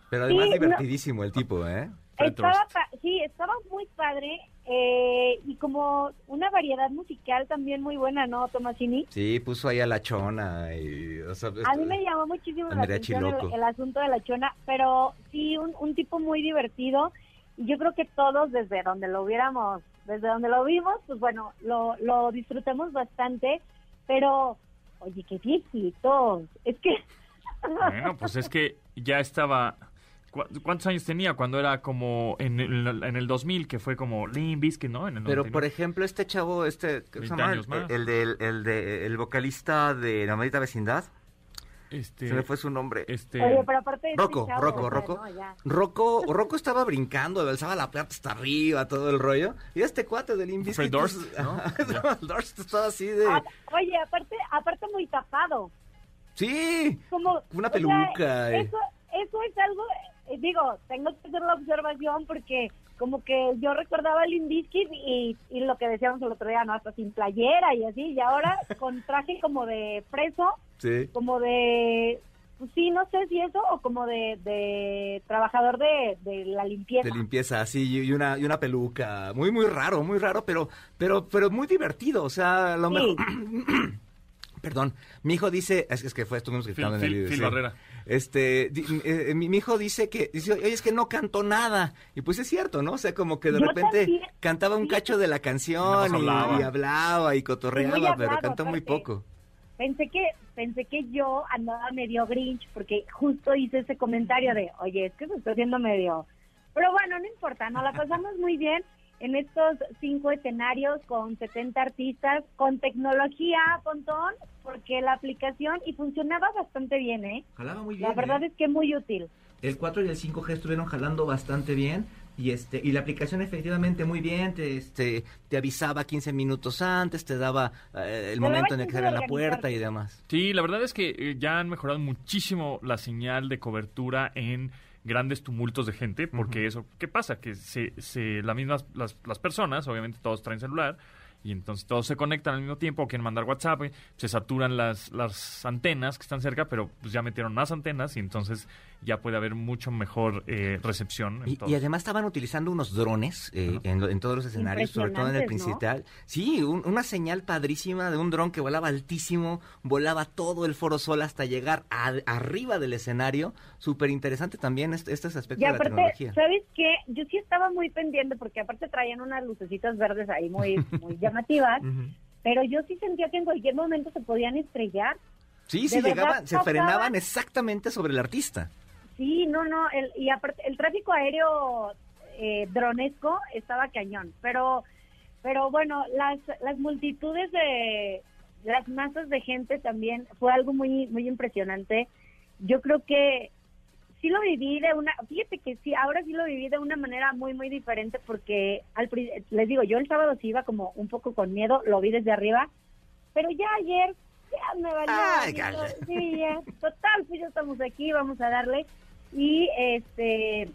Pero además divertidísimo el tipo, ¿eh? Estaba, sí, estaba muy padre eh, y como una variedad musical también muy buena, ¿no, Tomasini? Sí, puso ahí a la chona. Y, a mí me llamó muchísimo la atención el, asunto de la chona, pero sí, un, un tipo muy divertido. Y yo creo que todos desde donde lo hubiéramos, desde donde lo vimos, pues bueno, lo, lo disfrutamos bastante, pero, oye, qué viejitos, es que... Bueno, pues es que ya estaba ¿Cuántos años tenía cuando era como en el, en el 2000, que fue como Limp Bizkit, ¿no? Pero, por ejemplo, este chavo, este, ¿qué se llama? El, el, el, de, el vocalista de La Maldita Vecindad. Este, se me fue su nombre. Este... Oye, pero aparte de este Rocco, Rocco, Rocco. Rocco, Rocco estaba brincando, alzaba la plata hasta arriba, todo el rollo. Y este cuate de Limp Bizkit... Dorst, ¿no? Dorst estaba así de... Ah, oye, aparte, aparte muy tapado. Sí, como una peluca. eso, eso es algo eh, digo, tengo que hacer la observación porque como que yo recordaba el Indiskit y, y lo que decíamos el otro día, ¿no? Hasta sin playera y así, y ahora con traje como de preso, como de, pues sí, no sé si eso, o como de, de trabajador de, de, la limpieza. De limpieza, sí, y una, y una peluca, muy, muy raro, muy raro, pero, pero, pero muy divertido, o sea, lo mejor... Perdón, mi hijo dice, es, que fue, estuvimos gritando en el video. Barrera. Este, eh, mi, hijo dice que, dice, oye, es que no cantó nada. Y pues es cierto, ¿no? O sea, como que de repente cantaba un cacho de la canción y, hablaba. y, cotorreaba, pero cantó muy poco. Pensé que, pensé que yo andaba medio grinch porque justo hice ese comentario de, oye, es que se está haciendo medio... Pero bueno, no importa, nos la pasamos muy bien en estos cinco escenarios con 70 artistas, con tecnología, Pontón, porque la aplicación y funcionaba bastante bien, ¿eh? Jalaba muy bien. La verdad ¿eh? es que muy útil. El 4 y el 5G estuvieron jalando bastante bien y este y la aplicación efectivamente muy bien te este te avisaba 15 minutos antes te daba eh, el momento en el que era la puerta y demás sí la verdad es que eh, ya han mejorado muchísimo la señal de cobertura en grandes tumultos de gente, porque eso, ¿qué pasa? Que se, se las mismas, las, las personas, obviamente todos traen celular, y entonces todos se conectan al mismo tiempo, quieren mandar WhatsApp, se saturan las, las antenas que están cerca, pero pues ya metieron más antenas y entonces ya puede haber mucho mejor eh, recepción. Y, además estaban utilizando unos drones eh, en, todos los escenarios, sobre todo en el principal. Sí, una señal padrísima de un dron que volaba altísimo, volaba todo el Foro Sol hasta llegar arriba del escenario. Súper interesante también este, estos aspectos de la tecnología. ¿Sabes qué? Yo sí estaba muy pendiente porque aparte traían unas lucecitas verdes ahí muy, muy llamativas, pero yo sí sentía que en cualquier momento se podían estrellar. Sí, sí, llegaban, se frenaban exactamente sobre el artista. Sí, no, no, el, y aparte, el tráfico aéreo eh, dronesco estaba cañón, pero, pero bueno, las, las multitudes de, las masas de gente también fue algo muy, muy impresionante. Yo creo que sí lo viví de una, fíjate que sí, ahora sí lo viví de una manera muy, muy diferente porque al, les digo, yo el sábado sí iba como un poco con miedo, lo vi desde arriba, pero ya ayer ya me valió. sí, ya, total, pues ya estamos aquí, vamos a darle. Y este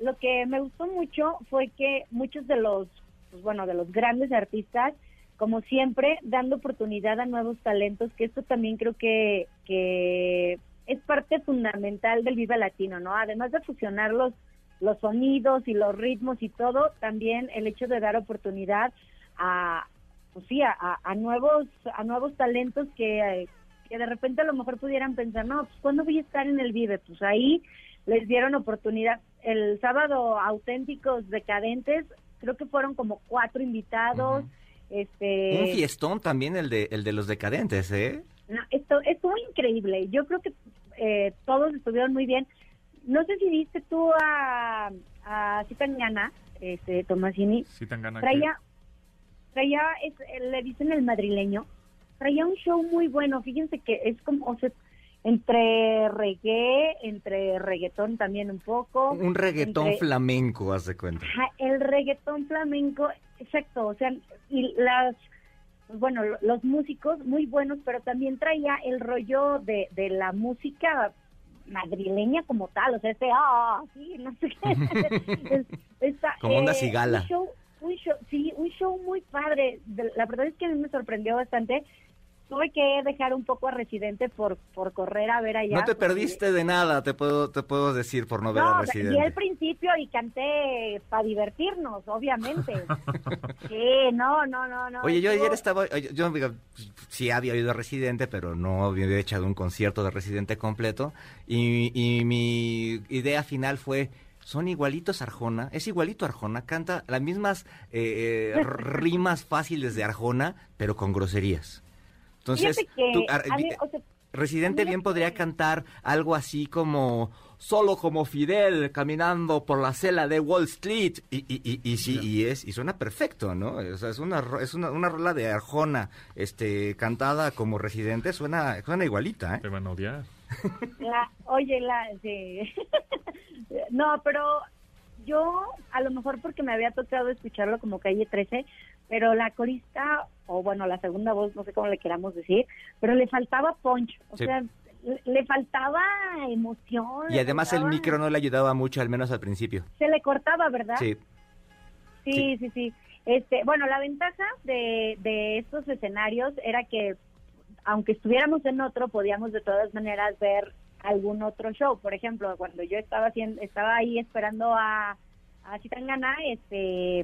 lo que me gustó mucho fue que muchos de los, pues bueno, de los grandes artistas, como siempre, dando oportunidad a nuevos talentos, que esto también creo que, que es parte fundamental del Viva Latino, ¿no? Además de fusionar los, los sonidos y los ritmos y todo, también el hecho de dar oportunidad a, pues sí, a, a nuevos, a nuevos talentos que, que de repente a lo mejor pudieran pensar, no, pues ¿cuándo voy a estar en el Vive? Pues ahí les dieron oportunidad. El sábado auténticos decadentes, creo que fueron como cuatro invitados. este Un fiestón también el de, el de los decadentes, ¿eh? No, esto estuvo increíble. Yo creo que eh, todos estuvieron muy bien. No sé si viste tú a, a Citangana, este, Tomasini. Citangana. Traía, traía le dicen el madrileño, traía un show muy bueno. Fíjense que es como, o sea, entre reggae, entre reggaetón también un poco. Un reggaetón flamenco, haz de cuenta. el reggaetón flamenco, exacto, o sea, y las, bueno, los músicos muy buenos, pero también traía el rollo de, de la música madrileña como tal, o sea, este, ah, sí, no sé qué, está, Como onda eh, cigala. Un show, un show, sí, un show muy padre. La verdad es que a mí me sorprendió bastante. Tuve que dejar un poco a Residente por, por correr a ver allá. no te porque- perdiste de nada, te puedo, te puedo decir por no ver a Residente. al principio y canté para divertirnos, obviamente. sí, no, no, no, no. Oye, yo ayer estaba, yo digo, sí había oído a Residente, pero no había echado un concierto de Residente completo. Y, y mi idea final fue, son igualitos Arjona, es igualito Arjona, canta las mismas eh, eh, rimas fáciles de Arjona, pero con groserías. Entonces, Fíjate que tú, ar- a mí, o sea, Residente bien podría cantar algo así como solo como Fidel caminando por la cela de Wall Street y, y, y, y sí y es y suena perfecto no o sea es una ro- es una, una rola de Arjona este cantada como Residente suena suena igualita Te ¿eh? van a odiar. La, oye, la, sí. no, pero yo, a lo mejor porque me había tocado escucharlo como Calle 13, pero la corista, o bueno, la segunda voz, no sé cómo le queramos decir, pero le faltaba punch, o Sí. sea, le, faltaba emoción. y además el micro no le ayudaba mucho al menos al principio Se le cortaba, ¿verdad? sí Sí, sí, sí. Este, bueno, la ventaja de, de estos escenarios era que aunque estuviéramos en otro, podíamos de todas maneras ver algún otro show. Por ejemplo, cuando yo estaba haciendo, estaba ahí esperando a, a Chitangana, este,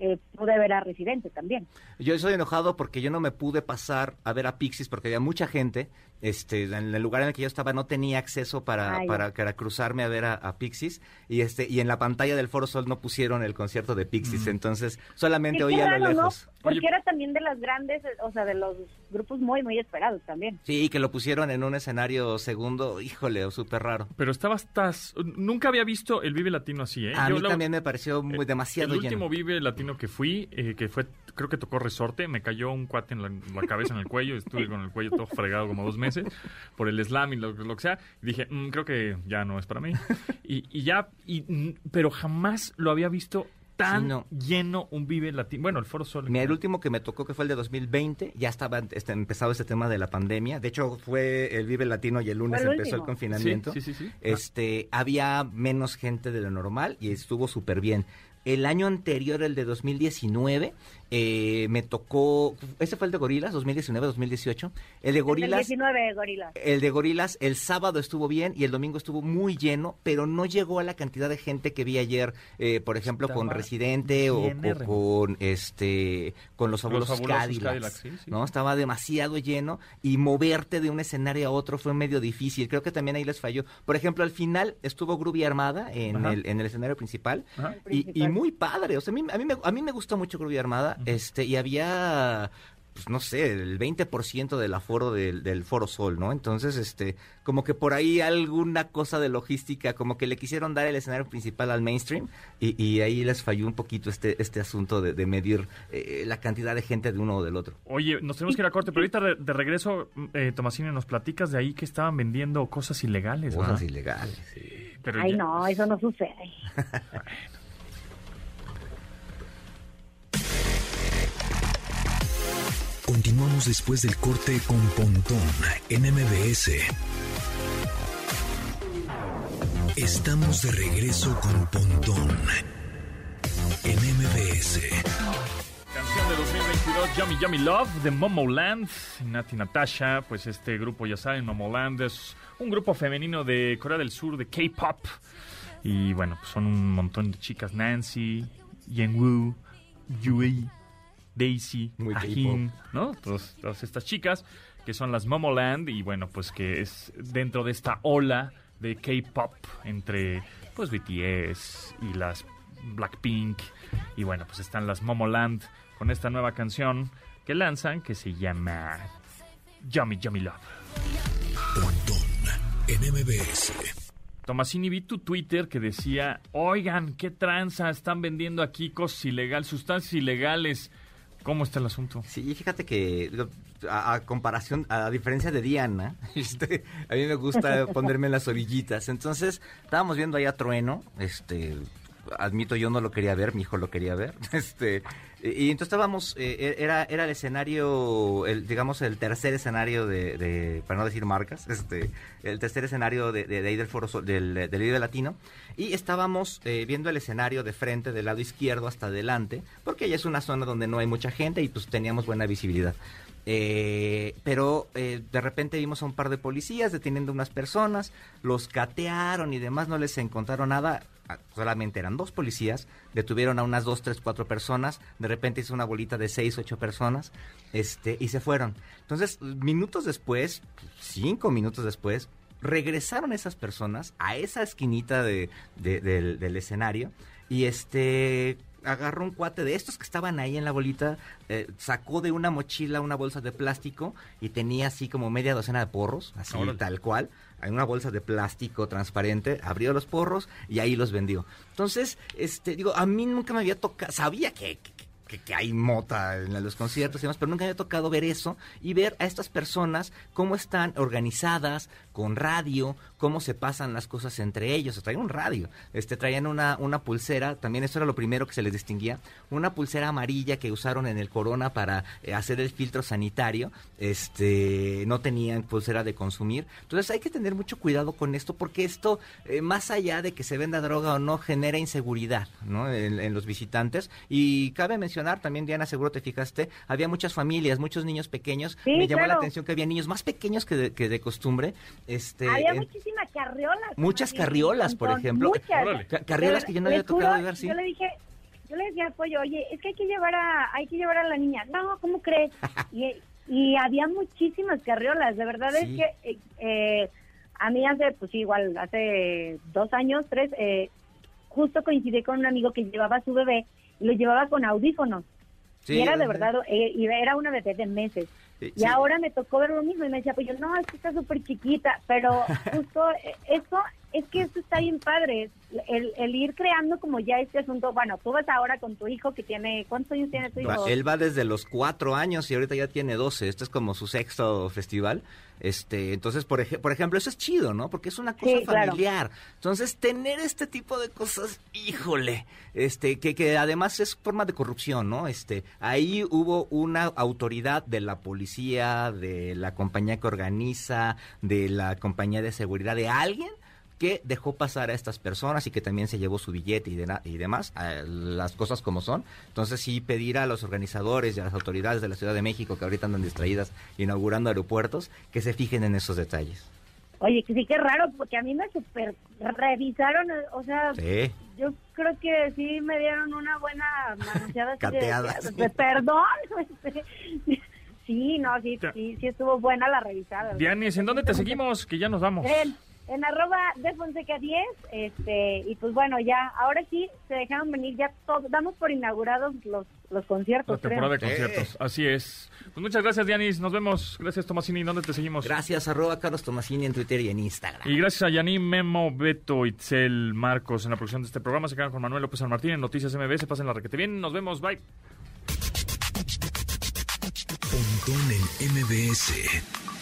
eh, pude ver a Residente también. Yo estoy enojado porque yo no me pude pasar a ver a Pixies porque había mucha gente. Este, en el lugar en el que yo estaba no tenía acceso para, Ah, para, para cruzarme a ver a, a Pixies y este y en la pantalla del Foro Sol no pusieron el concierto de Pixies, entonces solamente Sí, oía a lo raro, ¿no? lejos. Porque Oye. era también de las grandes, o sea, de los grupos muy, muy esperados también. Sí, que lo pusieron en un escenario segundo, híjole, súper raro. Pero estabas... tas- Nunca había visto el Vive Latino así, ¿eh? A Yo mí la- también me pareció muy Eh, demasiado El lleno. último Vive Latino que fui, eh, que fue, creo que tocó Resorte, me cayó un cuate en la, la cabeza, en el cuello, estuve con el cuello todo fregado como dos meses por el slam y lo, lo que sea. Y dije, "Mm, creo que ya no es para mí. Y, y ya, y, mm, pero jamás lo había visto tan Sí, no. lleno un Vive Latino. Bueno, el Foro Sol. Mira, el último que me tocó, que fue el de 2020, ya estaba este, empezado este tema de la pandemia. De hecho, fue el Vive Latino y el lunes el empezó el confinamiento. Sí, sí, sí, sí. Este, había menos gente de lo normal y estuvo súper bien. El año anterior, el de 2019, eh, me tocó. ¿Ese fue el de Gorilas? ¿2019-2018? El de El Gorilas. 19 Gorilas. El de Gorilas, el sábado estuvo bien y el domingo estuvo muy lleno, pero no llegó a la cantidad de gente que vi ayer, eh, por ejemplo, con Estaba Residente o, con este con los fabulosos, fabulosos Cadillacs, Cadillacs, sí, sí. ¿no? Estaba demasiado lleno y moverte de un escenario a otro fue medio difícil. Creo que también ahí les falló. Por ejemplo, al final estuvo Groovy Armada en el, en el escenario principal y, muy padre. O sea, a mí, a mí, me, a mí me gustó mucho Groovy Armada este y había pues no sé, el 20% del aforo del, del Foro Sol, ¿no? Entonces, este, como que por ahí alguna cosa de logística, como que le quisieron dar el escenario principal al mainstream y, y ahí les falló un poquito este, este asunto de, de medir eh, la cantidad de gente de uno o del otro. Oye, nos tenemos que ir a corte, pero ahorita de, de regreso, eh, Tomasini, nos platicas de ahí que estaban vendiendo cosas ilegales, ¿verdad? Cosas ilegales. Pero Ay, ya- no, eso no sucede. Continuamos después del corte con Pontón en MBS. Estamos de regreso con Pontón en MBS. Canción de 2022, Yummy Yummy Love, de Momoland, Nati Natasha, pues este grupo, ya saben, Momoland es un grupo femenino de Corea del Sur, de K-Pop, y bueno, pues son un montón de chicas, Nancy, Yenwoo, Yui, Daisy, Muy Ahin, ¿no? Todas, todas estas chicas que son las Momoland, y bueno, pues que es dentro de esta ola de K-Pop entre, pues, BTS y las Blackpink, y bueno, pues están las Momoland con esta nueva canción que lanzan que se llama Yummy Yummy Love. Pontón en MBS. Tomasini, vi tu Twitter que decía, oigan, qué tranza, están vendiendo aquí cosas ilegales, sustancias ilegales. ¿Cómo está el asunto? Sí, fíjate que a comparación, a diferencia de Diana, este, a mí me gusta ponerme en las orillitas. Entonces, estábamos viendo ahí a Trueno, este, admito yo no lo quería ver, mi hijo lo quería ver. Este, y, entonces estábamos, eh, e, era, era el escenario, el, digamos, el tercer escenario de, para no decir marcas, este, el tercer escenario de, de, ahí del foro del, del Latino. Y estábamos eh, viendo el escenario de frente, del lado izquierdo hasta adelante, porque ya es una zona donde no hay mucha gente y pues teníamos buena visibilidad. Eh, pero eh, de repente vimos a un par de policías deteniendo unas personas, los catearon y demás, no les encontraron nada, solamente eran dos policías, detuvieron a unas dos, tres, cuatro personas, de repente hizo una bolita de seis, ocho personas, este, y se fueron. Entonces, minutos después, cinco minutos después, regresaron esas personas a esa esquinita de, del, del escenario y este agarró un cuate de estos que estaban ahí en la bolita, eh, sacó de una mochila una bolsa de plástico y tenía así como media docena de porros, así tal cual, en una bolsa de plástico transparente, abrió los porros y ahí los vendió. Entonces, este, digo, a mí nunca me había tocado, sabía que, que, hay mota en los conciertos y demás, pero nunca había tocado ver eso y ver a estas personas cómo están organizadas, con radio, cómo se pasan las cosas entre ellos. Traían un radio, este, traían una, una pulsera, también eso era lo primero que se les distinguía, una pulsera amarilla que usaron en el Corona para eh, hacer el filtro sanitario, este, no tenían pulsera de consumir. Entonces hay que tener mucho cuidado con esto porque esto, eh, más allá de que se venda droga o no, genera inseguridad ¿no? en los visitantes. Y cabe mencionar también, Diana, seguro te fijaste, había muchas familias, muchos niños pequeños. Me llamó la atención que había niños más pequeños que de, que de costumbre. Este, había muchísimas carriolas. Muchas carriolas, por ejemplo. Muchas. carriolas que yo no había tocado ver, sí. Yo le dije, yo le decía Pollo, oye, es que hay que llevar a, hay que llevar a la niña. No, ¿cómo crees? y, y había muchísimas carriolas, de verdad es que eh, eh, a mí hace, pues igual, hace dos años, tres, eh, justo coincidí con un amigo que llevaba a su bebé lo llevaba con audífonos. y era de verdad, eh, y era una bebé de meses. y ahora me tocó ver lo mismo y me decía, pues yo, no, es que está súper chiquita, pero justo eh, eso, es que eso está bien padre, el, el, ir creando como ya este asunto, bueno, tú vas ahora con tu hijo que tiene, ¿cuántos años tiene tu hijo? Él va desde los cuatro años y ahorita ya tiene doce, este es como su sexto festival. Este, entonces, por, ej por ejemplo, eso es chido, ¿no? Porque es una cosa familiar. Entonces, tener este tipo de cosas, híjole, este, que, que además es forma de corrupción, ¿no? Este, ahí hubo una autoridad de la policía, de la compañía que organiza, de la compañía de seguridad, de alguien que dejó pasar a estas personas y que también se llevó su billete y, y demás, las cosas como son. Entonces sí pedir a los organizadores y a las autoridades de la Ciudad de México que ahorita andan distraídas inaugurando aeropuertos que se fijen en esos detalles. Oye, que sí que raro, porque a mí me super revisaron, o sea, yo creo que sí me dieron una buena manoseada. Cateada. perdón. Este, sí, no, sí, sí, sí estuvo buena la revisada. Dianis, ¿en dónde te seguimos? Que ya nos vamos en arroba de Fonseca 10, este, y pues bueno, ya, ahora sí se dejaron venir ya todos, damos por inaugurados los, los conciertos. La temporada de conciertos, así es. Pues muchas gracias, Dianis, nos vemos. Gracias, Tomasini, ¿dónde te seguimos? Gracias, arroba Carlos Tomasini en Twitter y en Instagram. Y gracias a Yaní, Memo, Beto, Itzel, Marcos en la producción de este programa. Se quedan con Manuel López San Martín en Noticias MBS. Pasen la requete bien, nos vemos, bye. Pontón en MBS